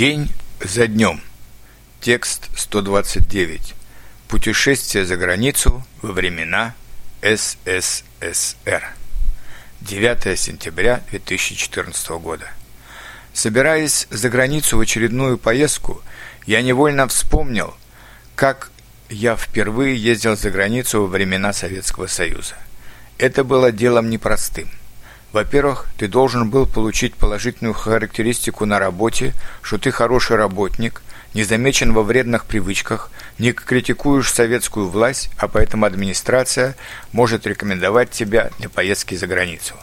День за днем. Текст 129. Путешествие за границу во времена СССР. 9 сентября 2014 года. Собираясь за границу в очередную поездку, я невольно вспомнил, как я впервые ездил за границу во времена Советского Союза. Это было делом непростым. Во-первых, ты должен был получить положительную характеристику на работе, что ты хороший работник, не замечен во вредных привычках, не критикуешь советскую власть, а поэтому администрация может рекомендовать тебя для поездки за границу.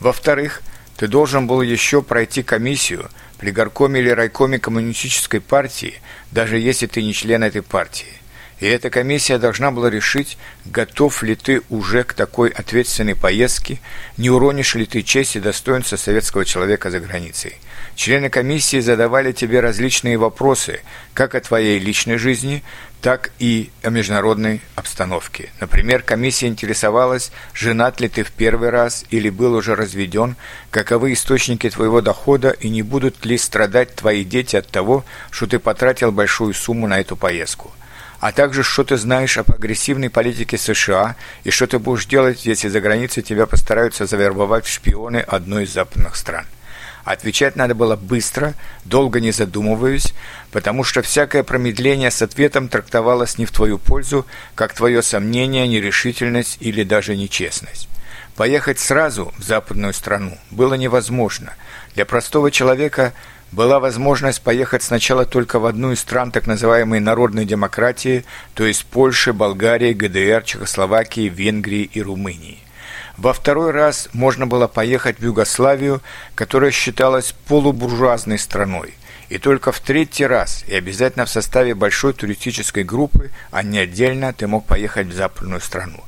Во-вторых, ты должен был еще пройти комиссию при горкоме или райкоме коммунистической партии, даже если ты не член этой партии. И эта комиссия должна была решить, готов ли ты уже к такой ответственной поездке, не уронишь ли ты честь и достоинство советского человека за границей. Члены комиссии задавали тебе различные вопросы, как о твоей личной жизни, так и о международной обстановке. Например, комиссия интересовалась, женат ли ты в первый раз или был уже разведен, каковы источники твоего дохода и не будут ли страдать твои дети от того, что ты потратил большую сумму на эту поездку а также что ты знаешь об агрессивной политике США и что ты будешь делать, если за границей тебя постараются завербовать в шпионы одной из западных стран. Отвечать надо было быстро, долго не задумываясь, потому что всякое промедление с ответом трактовалось не в твою пользу, как твое сомнение, нерешительность или даже нечестность. Поехать сразу в западную страну было невозможно. Для простого человека – была возможность поехать сначала только в одну из стран так называемой народной демократии, то есть Польши, Болгарии, ГДР, Чехословакии, Венгрии и Румынии. Во второй раз можно было поехать в Югославию, которая считалась полубуржуазной страной. И только в третий раз, и обязательно в составе большой туристической группы, а не отдельно, ты мог поехать в западную страну.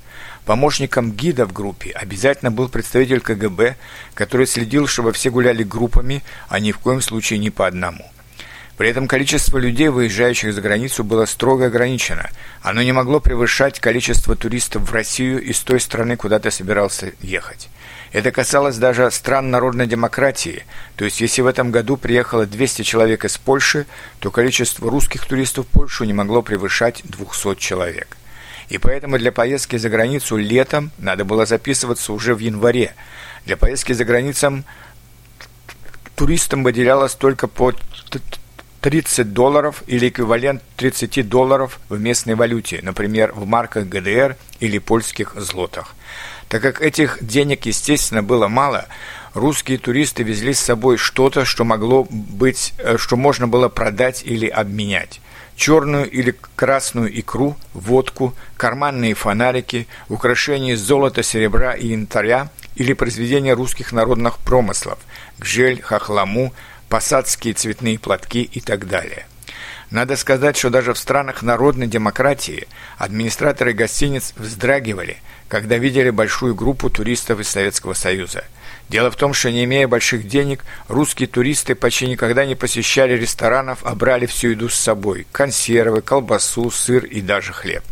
Помощником гида в группе обязательно был представитель КГБ, который следил, чтобы все гуляли группами, а ни в коем случае не по одному. При этом количество людей, выезжающих за границу, было строго ограничено. Оно не могло превышать количество туристов в Россию из той страны, куда ты собирался ехать. Это касалось даже стран народной демократии, то есть если в этом году приехало 200 человек из Польши, то количество русских туристов в Польшу не могло превышать 200 человек. И поэтому для поездки за границу летом надо было записываться уже в январе. Для поездки за границей туристам выделялось только по 30 долларов или эквивалент 30 долларов в местной валюте, например, в марках ГДР или польских злотах. Так как этих денег, естественно, было мало, русские туристы везли с собой что-то, что могло быть, э, что можно было продать или обменять черную или красную икру, водку, карманные фонарики, украшения из золота, серебра и янтаря или произведения русских народных промыслов, гжель, хохламу, посадские цветные платки и так далее. Надо сказать, что даже в странах народной демократии администраторы гостиниц вздрагивали, когда видели большую группу туристов из Советского Союза – Дело в том, что не имея больших денег, русские туристы почти никогда не посещали ресторанов, а брали всю еду с собой – консервы, колбасу, сыр и даже хлеб.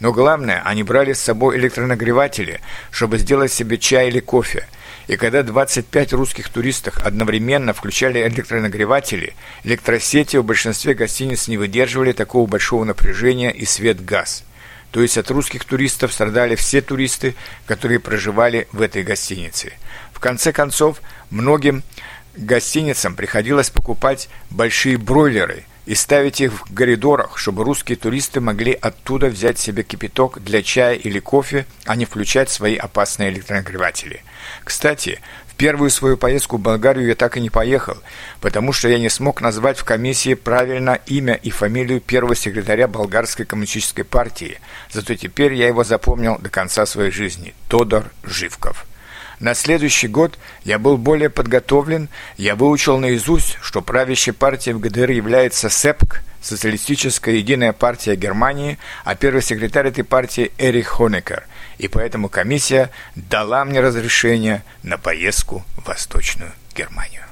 Но главное, они брали с собой электронагреватели, чтобы сделать себе чай или кофе. И когда 25 русских туристов одновременно включали электронагреватели, электросети в большинстве гостиниц не выдерживали такого большого напряжения и свет-газ. То есть от русских туристов страдали все туристы, которые проживали в этой гостинице – в конце концов, многим гостиницам приходилось покупать большие бройлеры и ставить их в коридорах, чтобы русские туристы могли оттуда взять себе кипяток для чая или кофе, а не включать свои опасные электронагреватели. Кстати, в первую свою поездку в Болгарию я так и не поехал, потому что я не смог назвать в комиссии правильно имя и фамилию первого секретаря Болгарской коммунистической партии, зато теперь я его запомнил до конца своей жизни – Тодор Живков. На следующий год я был более подготовлен, я выучил наизусть, что правящей партией в ГДР является СЭПК, Социалистическая единая партия Германии, а первый секретарь этой партии Эрих Хонекер. И поэтому комиссия дала мне разрешение на поездку в Восточную Германию.